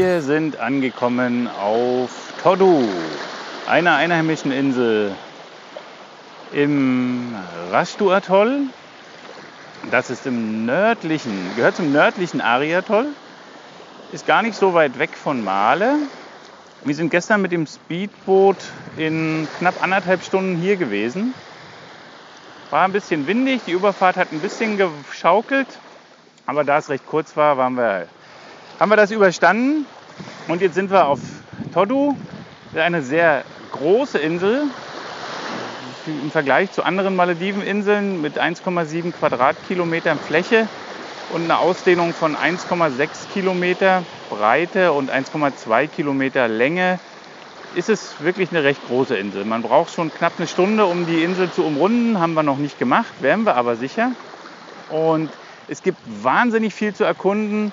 Wir sind angekommen auf Todu, einer einheimischen Insel im Rashtu-Atoll. Das ist im nördlichen, gehört zum nördlichen Ari-Atoll, ist gar nicht so weit weg von Male. Wir sind gestern mit dem Speedboot in knapp anderthalb Stunden hier gewesen. War ein bisschen windig, die Überfahrt hat ein bisschen geschaukelt, aber da es recht kurz war, waren wir haben wir das überstanden und jetzt sind wir auf Todu, eine sehr große Insel im Vergleich zu anderen Malediveninseln mit 1,7 Quadratkilometern Fläche und einer Ausdehnung von 1,6 Kilometer Breite und 1,2 Kilometer Länge ist es wirklich eine recht große Insel. Man braucht schon knapp eine Stunde, um die Insel zu umrunden. Haben wir noch nicht gemacht, werden wir aber sicher. Und es gibt wahnsinnig viel zu erkunden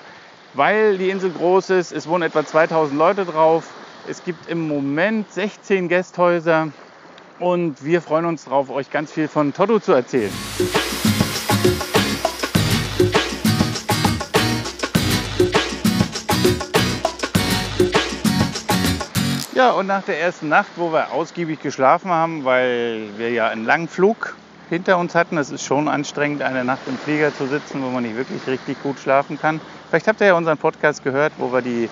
weil die Insel groß ist. Es wohnen etwa 2000 Leute drauf. Es gibt im Moment 16 Gästhäuser und wir freuen uns darauf, euch ganz viel von Toto zu erzählen. Ja, und nach der ersten Nacht, wo wir ausgiebig geschlafen haben, weil wir ja einen langen Flug hinter uns hatten, es ist schon anstrengend, eine Nacht im Flieger zu sitzen, wo man nicht wirklich richtig gut schlafen kann, Vielleicht habt ihr ja unseren Podcast gehört, wo wir die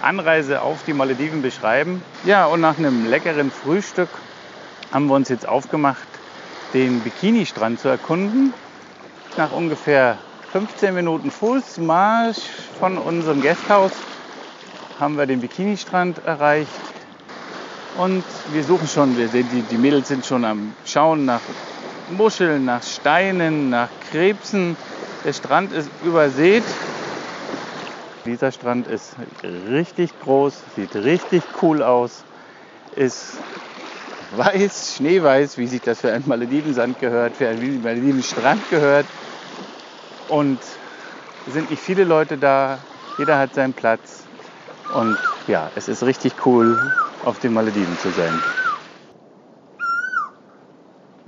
Anreise auf die Malediven beschreiben. Ja, und nach einem leckeren Frühstück haben wir uns jetzt aufgemacht, den Bikini-Strand zu erkunden. Nach ungefähr 15 Minuten Fußmarsch von unserem Gasthaus haben wir den Bikini-Strand erreicht. Und wir suchen schon, wir sehen, die, die Mädels sind schon am Schauen nach Muscheln, nach Steinen, nach Krebsen. Der Strand ist übersät dieser Strand ist richtig groß, sieht richtig cool aus, ist weiß, schneeweiß, wie sich das für einen Maledivensand gehört, für einen Maledivenstrand gehört. Und es sind nicht viele Leute da, jeder hat seinen Platz. Und ja, es ist richtig cool, auf den Malediven zu sein.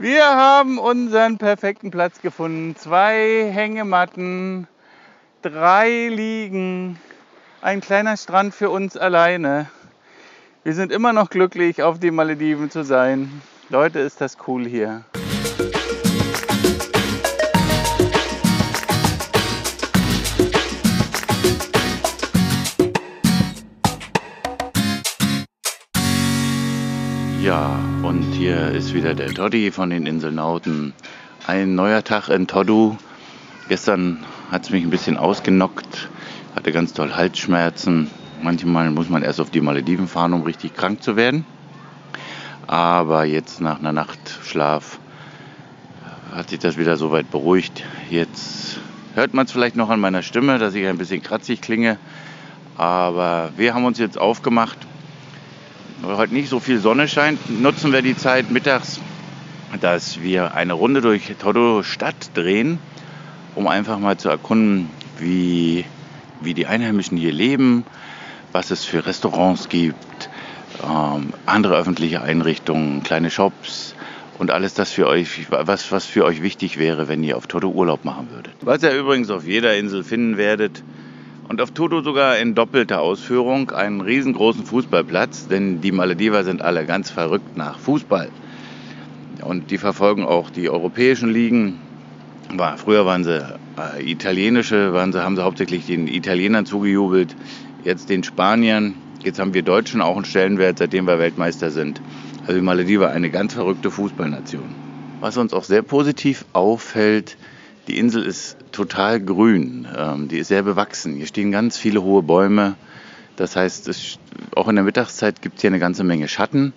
Wir haben unseren perfekten Platz gefunden. Zwei Hängematten, drei Liegen, ein kleiner Strand für uns alleine. Wir sind immer noch glücklich, auf den Malediven zu sein. Leute, ist das cool hier. Hier ist wieder der Toddy von den Inselnauten. Ein neuer Tag in Todu. Gestern hat es mich ein bisschen ausgenockt, hatte ganz toll Halsschmerzen. Manchmal muss man erst auf die Malediven fahren, um richtig krank zu werden. Aber jetzt nach einer Nacht Schlaf hat sich das wieder so weit beruhigt. Jetzt hört man es vielleicht noch an meiner Stimme, dass ich ein bisschen kratzig klinge. Aber wir haben uns jetzt aufgemacht, heute nicht so viel Sonne scheint, nutzen wir die Zeit mittags, dass wir eine Runde durch Todo Stadt drehen um einfach mal zu erkunden, wie, wie die Einheimischen hier leben, was es für Restaurants gibt, ähm, andere öffentliche Einrichtungen, kleine Shops und alles das für euch, was, was für euch wichtig wäre, wenn ihr auf Toto Urlaub machen würdet. Was ihr übrigens auf jeder Insel finden werdet. Und auf Toto sogar in doppelter Ausführung einen riesengroßen Fußballplatz, denn die Malediver sind alle ganz verrückt nach Fußball. Und die verfolgen auch die europäischen Ligen, früher waren sie äh, italienische, waren sie, haben sie hauptsächlich den Italienern zugejubelt, jetzt den Spaniern. Jetzt haben wir Deutschen auch einen Stellenwert, seitdem wir Weltmeister sind. Also die Malediven eine ganz verrückte Fußballnation. Was uns auch sehr positiv auffällt, Die Insel ist total grün, ähm, die ist sehr bewachsen. Hier stehen ganz viele hohe Bäume. Das heißt, es, auch in der Mittagszeit gibt es hier eine ganze Menge Schatten.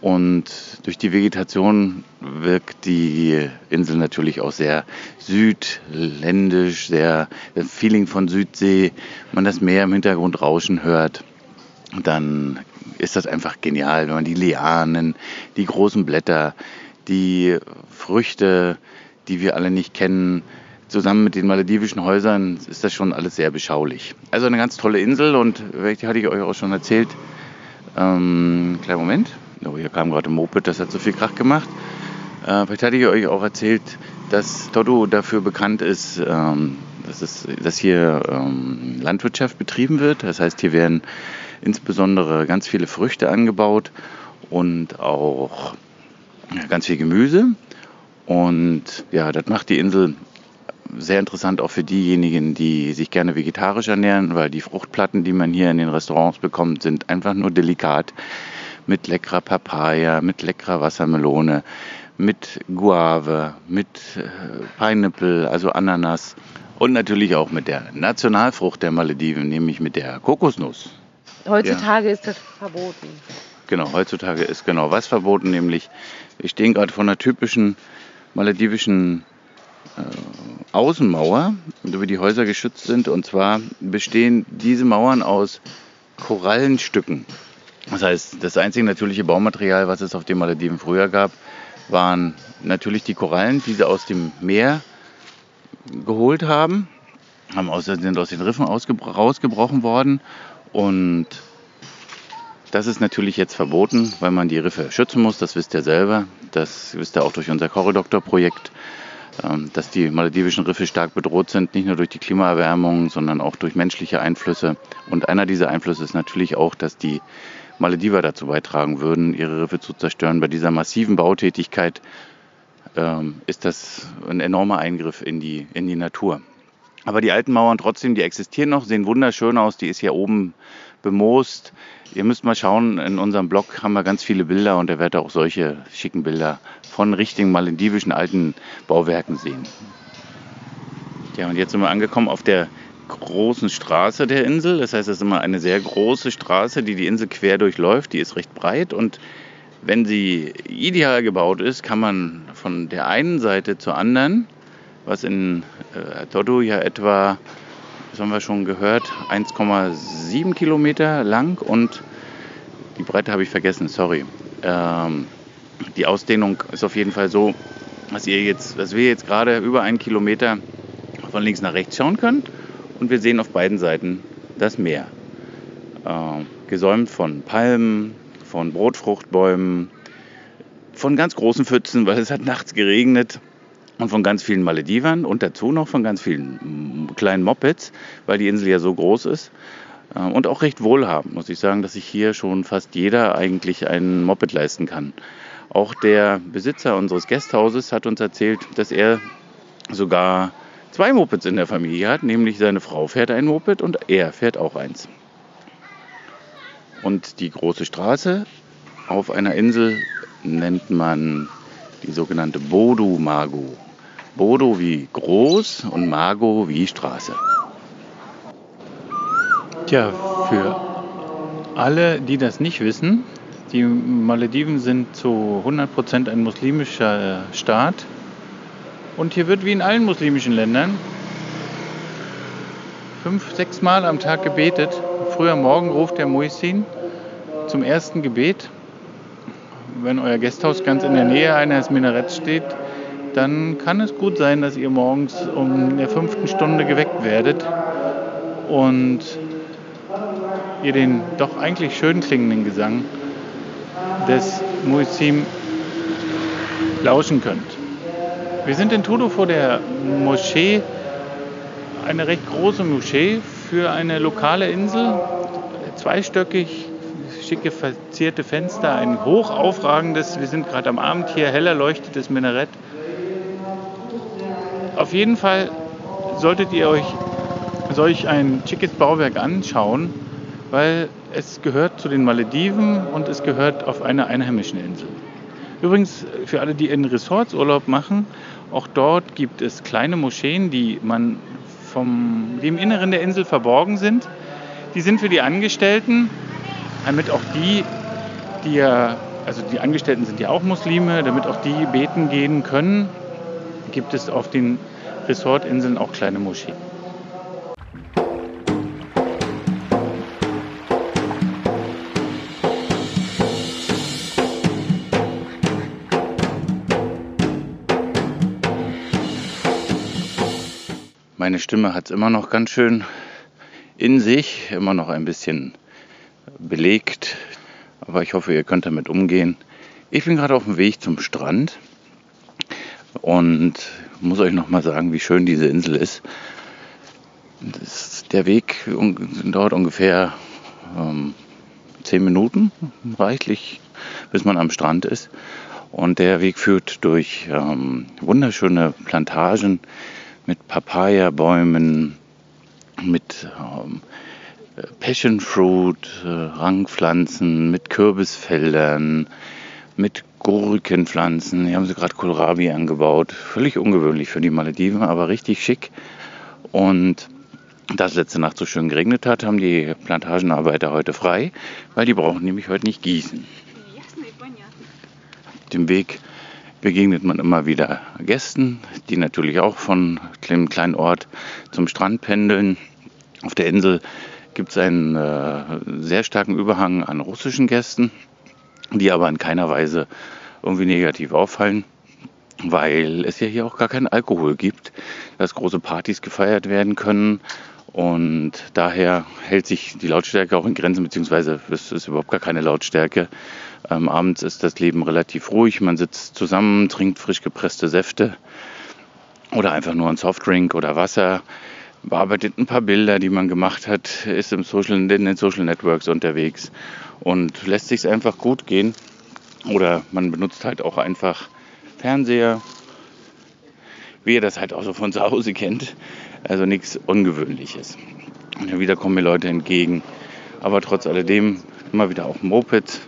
Und durch die Vegetation wirkt die Insel natürlich auch sehr südländisch, sehr das Feeling von Südsee. Man das Meer im Hintergrund rauschen hört, dann ist das einfach genial, wenn man die Lianen, die großen Blätter, die Früchte, die wir alle nicht kennen, zusammen mit den maledivischen Häusern ist das schon alles sehr beschaulich. Also eine ganz tolle Insel und die hatte ich euch auch schon erzählt. Ähm, kleinen Moment. Oh, hier kam gerade ein Moped, das hat so viel Krach gemacht. Äh, vielleicht hatte ich euch auch erzählt, dass Todo dafür bekannt ist, ähm, dass, es, dass hier ähm, Landwirtschaft betrieben wird. Das heißt, hier werden insbesondere ganz viele Früchte angebaut und auch ganz viel Gemüse. Und ja, das macht die Insel sehr interessant auch für diejenigen, die sich gerne vegetarisch ernähren, weil die Fruchtplatten, die man hier in den Restaurants bekommt, sind einfach nur delikat mit leckerer Papaya, mit leckerer Wassermelone, mit Guave, mit äh, Pineapple, also Ananas und natürlich auch mit der Nationalfrucht der Malediven, nämlich mit der Kokosnuss. Heutzutage ja. ist das verboten. Genau, heutzutage ist genau was verboten, nämlich wir stehen gerade vor einer typischen maledivischen äh, Außenmauer, über die Häuser geschützt sind. Und zwar bestehen diese Mauern aus Korallenstücken. Das heißt, das einzige natürliche Baumaterial, was es auf den Malediven früher gab, waren natürlich die Korallen, die sie aus dem Meer geholt haben, haben aus, sind aus den Riffen rausgebrochen worden und das ist natürlich jetzt verboten, weil man die Riffe schützen muss. Das wisst ihr selber. Das wisst ihr auch durch unser Korridoktor-Projekt, ähm, dass die maledivischen Riffe stark bedroht sind, nicht nur durch die Klimaerwärmung, sondern auch durch menschliche Einflüsse. Und einer dieser Einflüsse ist natürlich auch, dass die Malediver dazu beitragen würden, ihre Riffe zu zerstören. Bei dieser massiven Bautätigkeit ähm, ist das ein enormer Eingriff in die, in die Natur. Aber die alten Mauern trotzdem, die existieren noch, sehen wunderschön aus. Die ist hier oben bemoost. Ihr müsst mal schauen, in unserem Blog haben wir ganz viele Bilder und ihr werdet auch solche schicken Bilder von richtigen maledivischen alten Bauwerken sehen. Ja, und jetzt sind wir angekommen auf der großen Straße der Insel. Das heißt, es ist immer eine sehr große Straße, die die Insel quer durchläuft. Die ist recht breit und wenn sie ideal gebaut ist, kann man von der einen Seite zur anderen was in äh, Dodo ja etwa, das haben wir schon gehört, 1,7 Kilometer lang und die Breite habe ich vergessen, sorry. Ähm, die Ausdehnung ist auf jeden Fall so, dass, ihr jetzt, dass wir jetzt gerade über einen Kilometer von links nach rechts schauen können und wir sehen auf beiden Seiten das Meer. Äh, gesäumt von Palmen, von Brotfruchtbäumen, von ganz großen Pfützen, weil es hat nachts geregnet und von ganz vielen Maledivern und dazu noch von ganz vielen kleinen Mopeds, weil die Insel ja so groß ist. Äh, und auch recht wohlhabend, muss ich sagen, dass sich hier schon fast jeder eigentlich ein Moped leisten kann. Auch der Besitzer unseres Gasthauses hat uns erzählt, dass er sogar zwei Mopeds in der Familie hat, nämlich seine Frau fährt ein Moped und er fährt auch eins. Und die große Straße auf einer Insel nennt man die sogenannte Bodu Magu. Bodo wie groß und Mago wie Straße. Tja, für alle, die das nicht wissen, die Malediven sind zu 100% ein muslimischer Staat. Und hier wird wie in allen muslimischen Ländern fünf, sechs Mal am Tag gebetet. Früh am Morgen ruft der Muisin zum ersten Gebet. Wenn euer Gasthaus ganz in der Nähe eines Minaretts steht, dann kann es gut sein, dass ihr morgens um der fünften Stunde geweckt werdet und ihr den doch eigentlich schön klingenden Gesang des Muezzin lauschen könnt. Wir sind in Tudo vor der Moschee, eine recht große Moschee für eine lokale Insel, zweistöckig, schicke verzierte Fenster, ein hoch aufragendes, wir sind gerade am Abend hier, heller leuchtetes Minarett auf jeden Fall solltet ihr euch solch ein schickes Bauwerk anschauen, weil es gehört zu den Malediven und es gehört auf einer einheimischen Insel. Übrigens, für alle, die in Resorts Urlaub machen, auch dort gibt es kleine Moscheen, die man vom, die im Inneren der Insel verborgen sind. Die sind für die Angestellten, damit auch die, die ja, also die Angestellten sind ja auch Muslime, damit auch die beten gehen können, gibt es auf den Resortinseln auch kleine Moscheen. Meine Stimme hat es immer noch ganz schön in sich, immer noch ein bisschen belegt. Aber ich hoffe, ihr könnt damit umgehen. Ich bin gerade auf dem Weg zum Strand und muss euch noch mal sagen, wie schön diese Insel ist. ist der Weg dauert ungefähr ähm, zehn Minuten, reichlich, bis man am Strand ist. Und der Weg führt durch ähm, wunderschöne Plantagen mit Papaya-Bäumen, mit ähm, Passion Fruit, äh, Rangpflanzen, mit Kürbisfeldern, mit Gurkenpflanzen. Hier haben sie gerade Kohlrabi angebaut. Völlig ungewöhnlich für die Malediven, aber richtig schick. Und da es letzte Nacht so schön geregnet hat, haben die Plantagenarbeiter heute frei, weil die brauchen nämlich heute nicht gießen. Auf dem Weg begegnet man immer wieder Gästen, die natürlich auch von dem kleinen Ort zum Strand pendeln. Auf der Insel gibt es einen äh, sehr starken Überhang an russischen Gästen, die aber in keiner Weise irgendwie negativ auffallen, weil es ja hier auch gar keinen Alkohol gibt, dass große Partys gefeiert werden können. Und daher hält sich die Lautstärke auch in Grenzen, beziehungsweise es ist überhaupt gar keine Lautstärke. Ähm, abends ist das Leben relativ ruhig. Man sitzt zusammen, trinkt frisch gepresste Säfte oder einfach nur ein Softdrink oder Wasser, bearbeitet ein paar Bilder, die man gemacht hat, ist im Social, in den Social Networks unterwegs und lässt sich einfach gut gehen. Oder man benutzt halt auch einfach Fernseher, wie ihr das halt auch so von zu Hause kennt. Also nichts Ungewöhnliches. Und wieder kommen mir Leute entgegen. Aber trotz alledem immer wieder auf Moped,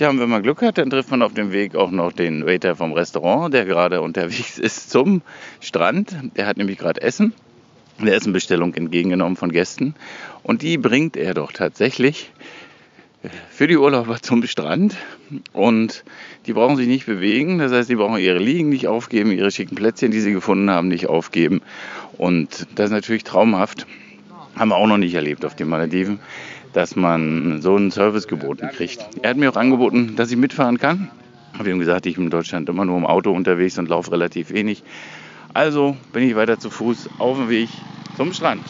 Ja, und wenn man Glück hat, dann trifft man auf dem Weg auch noch den Waiter vom Restaurant, der gerade unterwegs ist zum Strand. Der hat nämlich gerade Essen, eine Essenbestellung entgegengenommen von Gästen. Und die bringt er doch tatsächlich für die Urlauber zum Strand. Und die brauchen sich nicht bewegen. Das heißt, die brauchen ihre Liegen nicht aufgeben, ihre schicken Plätzchen, die sie gefunden haben, nicht aufgeben. Und das ist natürlich traumhaft. Haben wir auch noch nicht erlebt auf den Malediven dass man so einen Service geboten kriegt. Er hat mir auch angeboten, dass ich mitfahren kann. Habe ihm gesagt, ich bin in Deutschland immer nur im Auto unterwegs und laufe relativ wenig. Also bin ich weiter zu Fuß auf dem Weg zum Strand.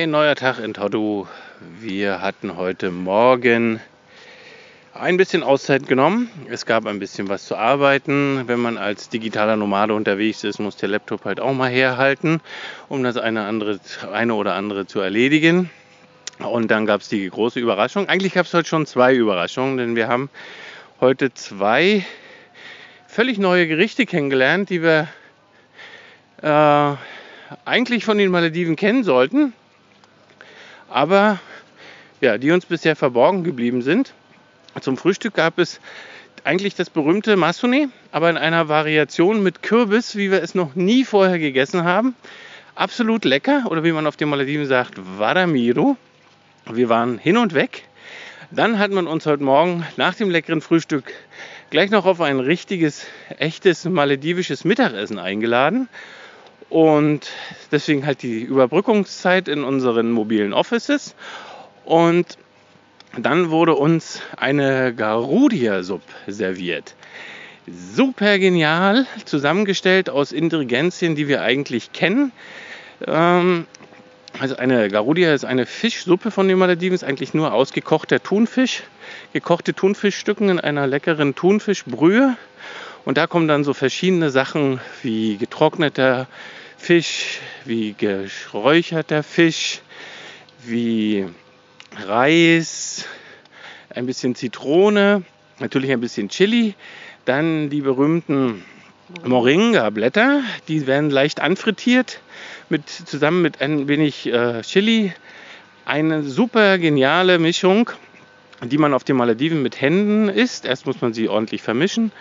Ein neuer Tag in Toddu. Wir hatten heute Morgen ein bisschen Auszeit genommen. Es gab ein bisschen was zu arbeiten. Wenn man als digitaler Nomade unterwegs ist, muss der Laptop halt auch mal herhalten, um das eine, andere, eine oder andere zu erledigen. Und dann gab es die große Überraschung. Eigentlich gab es heute schon zwei Überraschungen, denn wir haben heute zwei völlig neue Gerichte kennengelernt, die wir äh, eigentlich von den Malediven kennen sollten, aber ja, die uns bisher verborgen geblieben sind. Zum Frühstück gab es eigentlich das berühmte Masone, aber in einer Variation mit Kürbis, wie wir es noch nie vorher gegessen haben. Absolut lecker oder wie man auf den Malediven sagt, Vadamiro. Wir waren hin und weg. Dann hat man uns heute Morgen nach dem leckeren Frühstück gleich noch auf ein richtiges, echtes maledivisches Mittagessen eingeladen. Und deswegen halt die Überbrückungszeit in unseren mobilen Offices. Und dann wurde uns eine Garudia-Sub serviert. Super genial, zusammengestellt aus Ingredienzien, die wir eigentlich kennen. Ähm, also eine Garudia ist eine Fischsuppe von den Malediven, ist eigentlich nur ausgekochter Thunfisch, gekochte Thunfischstücken in einer leckeren Thunfischbrühe. Und da kommen dann so verschiedene Sachen wie getrockneter Fisch wie geräucherter Fisch, wie Reis, ein bisschen Zitrone, natürlich ein bisschen Chili, dann die berühmten Moringa-Blätter, die werden leicht anfrittiert, mit, zusammen mit ein wenig äh, Chili. Eine super geniale Mischung, die man auf den Malediven mit Händen isst. Erst muss man sie ordentlich vermischen.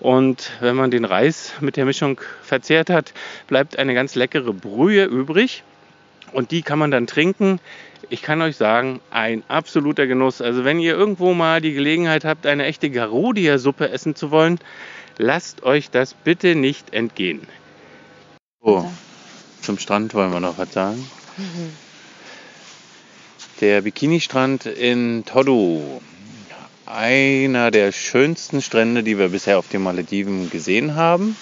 Und wenn man den Reis mit der Mischung verzehrt hat, bleibt eine ganz leckere Brühe übrig. Und die kann man dann trinken. Ich kann euch sagen, ein absoluter Genuss. Also wenn ihr irgendwo mal die Gelegenheit habt, eine echte Garudia-Suppe essen zu wollen, lasst euch das bitte nicht entgehen. Oh, zum Strand wollen wir noch was sagen. Mhm. Der Bikini-Strand in Todu. Einer der schönsten Strände, die wir bisher auf den Malediven gesehen haben.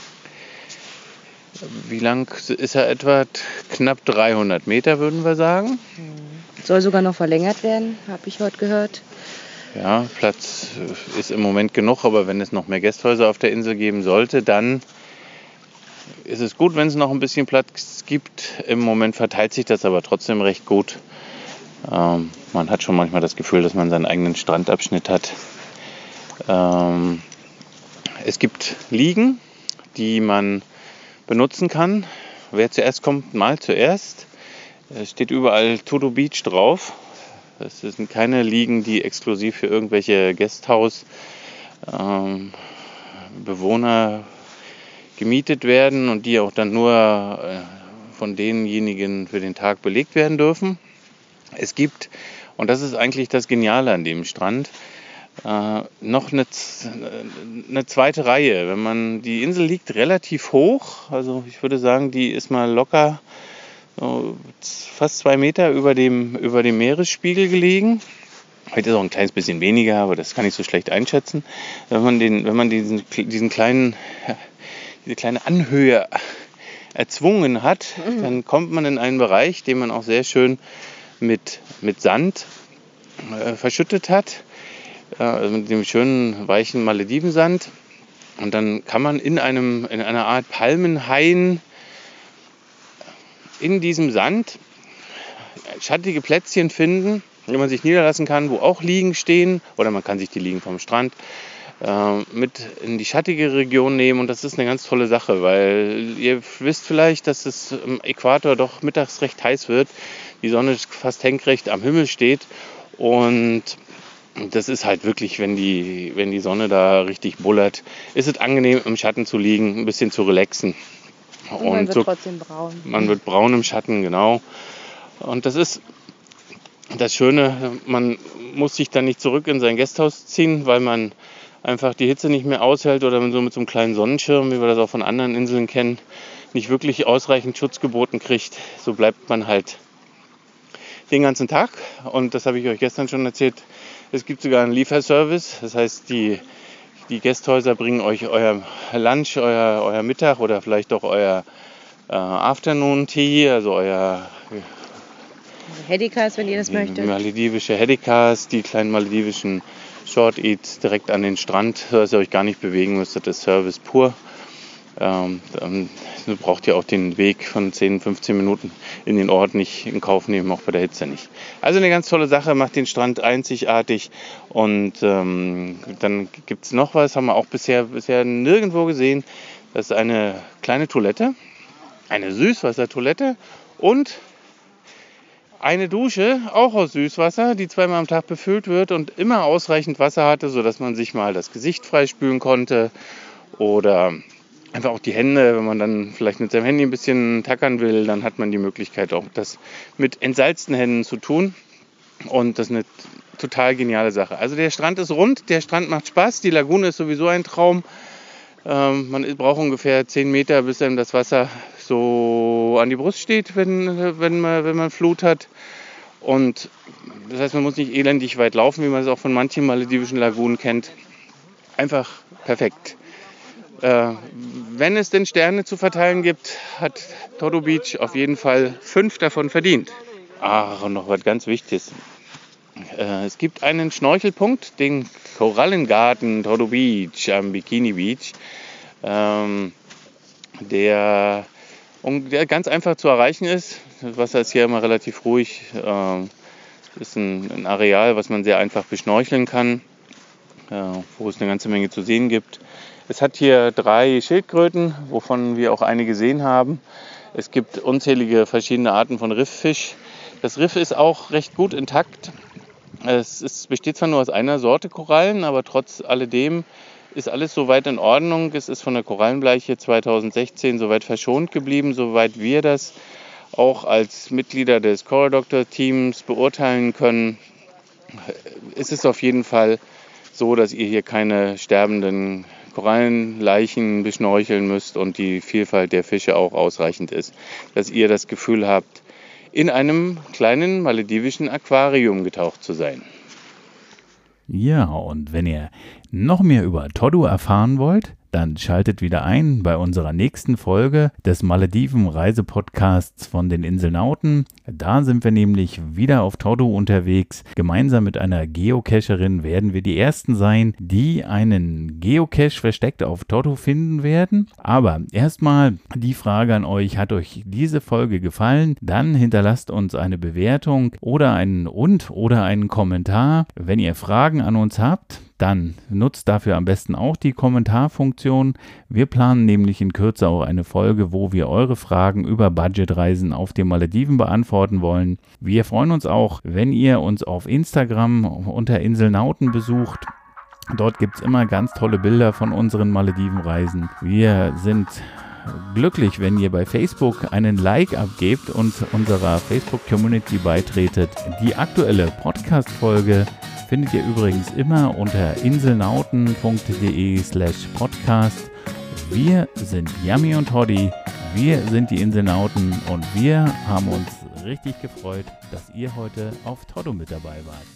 Wie lang ist er etwa? Knapp 300 Meter, würden wir sagen. Soll sogar noch verlängert werden, habe ich heute gehört. Ja, Platz ist im Moment genug, aber wenn es noch mehr Gästhäuser auf der Insel geben sollte, dann ist es gut, wenn es noch ein bisschen Platz gibt. Im Moment verteilt sich das aber trotzdem recht gut. Ähm, man hat schon manchmal das Gefühl, dass man seinen eigenen Strandabschnitt hat. Ähm, es gibt Liegen, die man benutzen kann. Wer zuerst kommt, mal zuerst. Es steht überall Todo Beach drauf. Es sind keine Liegen, die exklusiv für irgendwelche Gasthausbewohner ähm, gemietet werden und die auch dann nur äh, von denjenigen für den Tag belegt werden dürfen. Es gibt, und das ist eigentlich das Geniale an dem Strand, äh, noch eine, eine, zweite Reihe. Wenn man, die Insel liegt relativ hoch, also ich würde sagen, die ist mal locker so fast zwei Meter über dem, über dem Meeresspiegel gelegen. Heute ist auch ein kleines bisschen weniger, aber das kann ich so schlecht einschätzen. Wenn man, den, wenn man diesen, diesen kleinen, diese kleine Anhöhe erzwungen hat, mhm. dann kommt man in einen Bereich, den man auch sehr schön mit, mit Sand äh, verschüttet hat. Äh, also mit dem schönen weichen Maledivensand. Und dann kann man in, einem, in einer Art Palmenhain in diesem Sand schattige Plätzchen finden, wo man sich niederlassen kann, wo auch Liegen stehen. Oder man kann sich die Liegen vom Strand mit in die schattige Region nehmen. Und das ist eine ganz tolle Sache, weil ihr wisst vielleicht, dass es im Äquator doch mittags recht heiß wird. Die Sonne fast henkrecht am Himmel steht. Und das ist halt wirklich, wenn die, wenn die Sonne da richtig bullert, ist es angenehm, im Schatten zu liegen, ein bisschen zu relaxen. Und man wird so, trotzdem braun. Man wird braun im Schatten, genau. Und das ist das Schöne, man muss sich dann nicht zurück in sein Gasthaus ziehen, weil man einfach die Hitze nicht mehr aushält oder so mit so einem kleinen Sonnenschirm, wie wir das auch von anderen Inseln kennen, nicht wirklich ausreichend Schutz geboten kriegt. So bleibt man halt den ganzen Tag. Und das habe ich euch gestern schon erzählt. Es gibt sogar einen Lieferservice. Das heißt, die, die Gästhäuser bringen euch euer Lunch, euer, euer Mittag oder vielleicht auch euer äh, Afternoon Tea, also euer Hedikas, wenn ihr das möchtet. Maledivische Hedikas, die kleinen maledivischen Short Eats direkt an den Strand, dass ihr euch gar nicht bewegen müsstet. Das ist Service pur. Ähm, dann braucht ihr auch den Weg von 10, 15 Minuten in den Ort nicht in Kauf nehmen, auch bei der Hitze nicht. Also eine ganz tolle Sache, macht den Strand einzigartig. Und ähm, dann gibt es noch was, haben wir auch bisher, bisher nirgendwo gesehen. Das ist eine kleine Toilette, eine Süßwassertoilette und eine Dusche, auch aus Süßwasser, die zweimal am Tag befüllt wird und immer ausreichend Wasser hatte, sodass man sich mal das Gesicht freispülen konnte oder einfach auch die Hände, wenn man dann vielleicht mit seinem Handy ein bisschen tackern will, dann hat man die Möglichkeit auch das mit entsalzten Händen zu tun. Und das ist eine total geniale Sache. Also der Strand ist rund, der Strand macht Spaß, die Lagune ist sowieso ein Traum. Ähm, man braucht ungefähr 10 Meter, bis einem das Wasser so an die Brust steht, wenn, wenn, man, wenn man Flut hat. Und das heißt, man muss nicht elendig weit laufen, wie man es auch von manchen maledivischen Lagunen kennt. Einfach perfekt. Äh, wenn es denn Sterne zu verteilen gibt, hat Todo Beach auf jeden Fall fünf davon verdient. Ach, und noch was ganz Wichtiges. Äh, es gibt einen Schnorchelpunkt, den Korallengarten Todo Beach am Bikini Beach, ähm, der und der ganz einfach zu erreichen ist. Das Wasser ist hier immer relativ ruhig. Ähm, ist ein, ein, Areal, was man sehr einfach beschnorcheln kann, äh, wo es eine ganze Menge zu sehen gibt. Es hat hier drei Schildkröten, wovon wir auch eine gesehen haben. Es gibt unzählige verschiedene Arten von Rifffisch. Das Riff ist auch recht gut intakt. Es ist, besteht zwar nur aus einer Sorte Korallen, aber trotz alledem ist alles soweit in Ordnung. Es ist von der Korallenbleiche 2016 soweit verschont geblieben, soweit wir das auch als Mitglieder des Coral Doctor Teams beurteilen können. Es ist auf jeden Fall so, dass ihr hier keine sterbenden Korallenleichen beschnorcheln müsst und die Vielfalt der Fische auch ausreichend ist. Dass ihr das Gefühl habt, in einem kleinen maledivischen Aquarium getaucht zu sein. Ja, und wenn ihr noch mehr über Todo erfahren wollt, dann schaltet wieder ein bei unserer nächsten Folge des Malediven-Reisepodcasts von den Inselnauten. Da sind wir nämlich wieder auf Todo unterwegs. Gemeinsam mit einer Geocacherin werden wir die ersten sein, die einen Geocache versteckt auf Todo finden werden. Aber erstmal die Frage an euch, hat euch diese Folge gefallen? Dann hinterlasst uns eine Bewertung oder einen und oder einen Kommentar. Wenn ihr Fragen an uns habt, dann nutzt dafür am besten auch die Kommentarfunktion. Wir planen nämlich in Kürze auch eine Folge, wo wir eure Fragen über Budgetreisen auf den Malediven beantworten wollen. Wir freuen uns auch, wenn ihr uns auf Instagram unter Inselnauten besucht. Dort gibt es immer ganz tolle Bilder von unseren Maledivenreisen. Wir sind glücklich, wenn ihr bei Facebook einen Like abgebt und unserer Facebook-Community beitretet. Die aktuelle Podcast-Folge findet ihr übrigens immer unter inselnauten.de slash podcast. Wir sind Yami und Hoddy, wir sind die Inselnauten und wir haben uns richtig gefreut, dass ihr heute auf Todo mit dabei wart.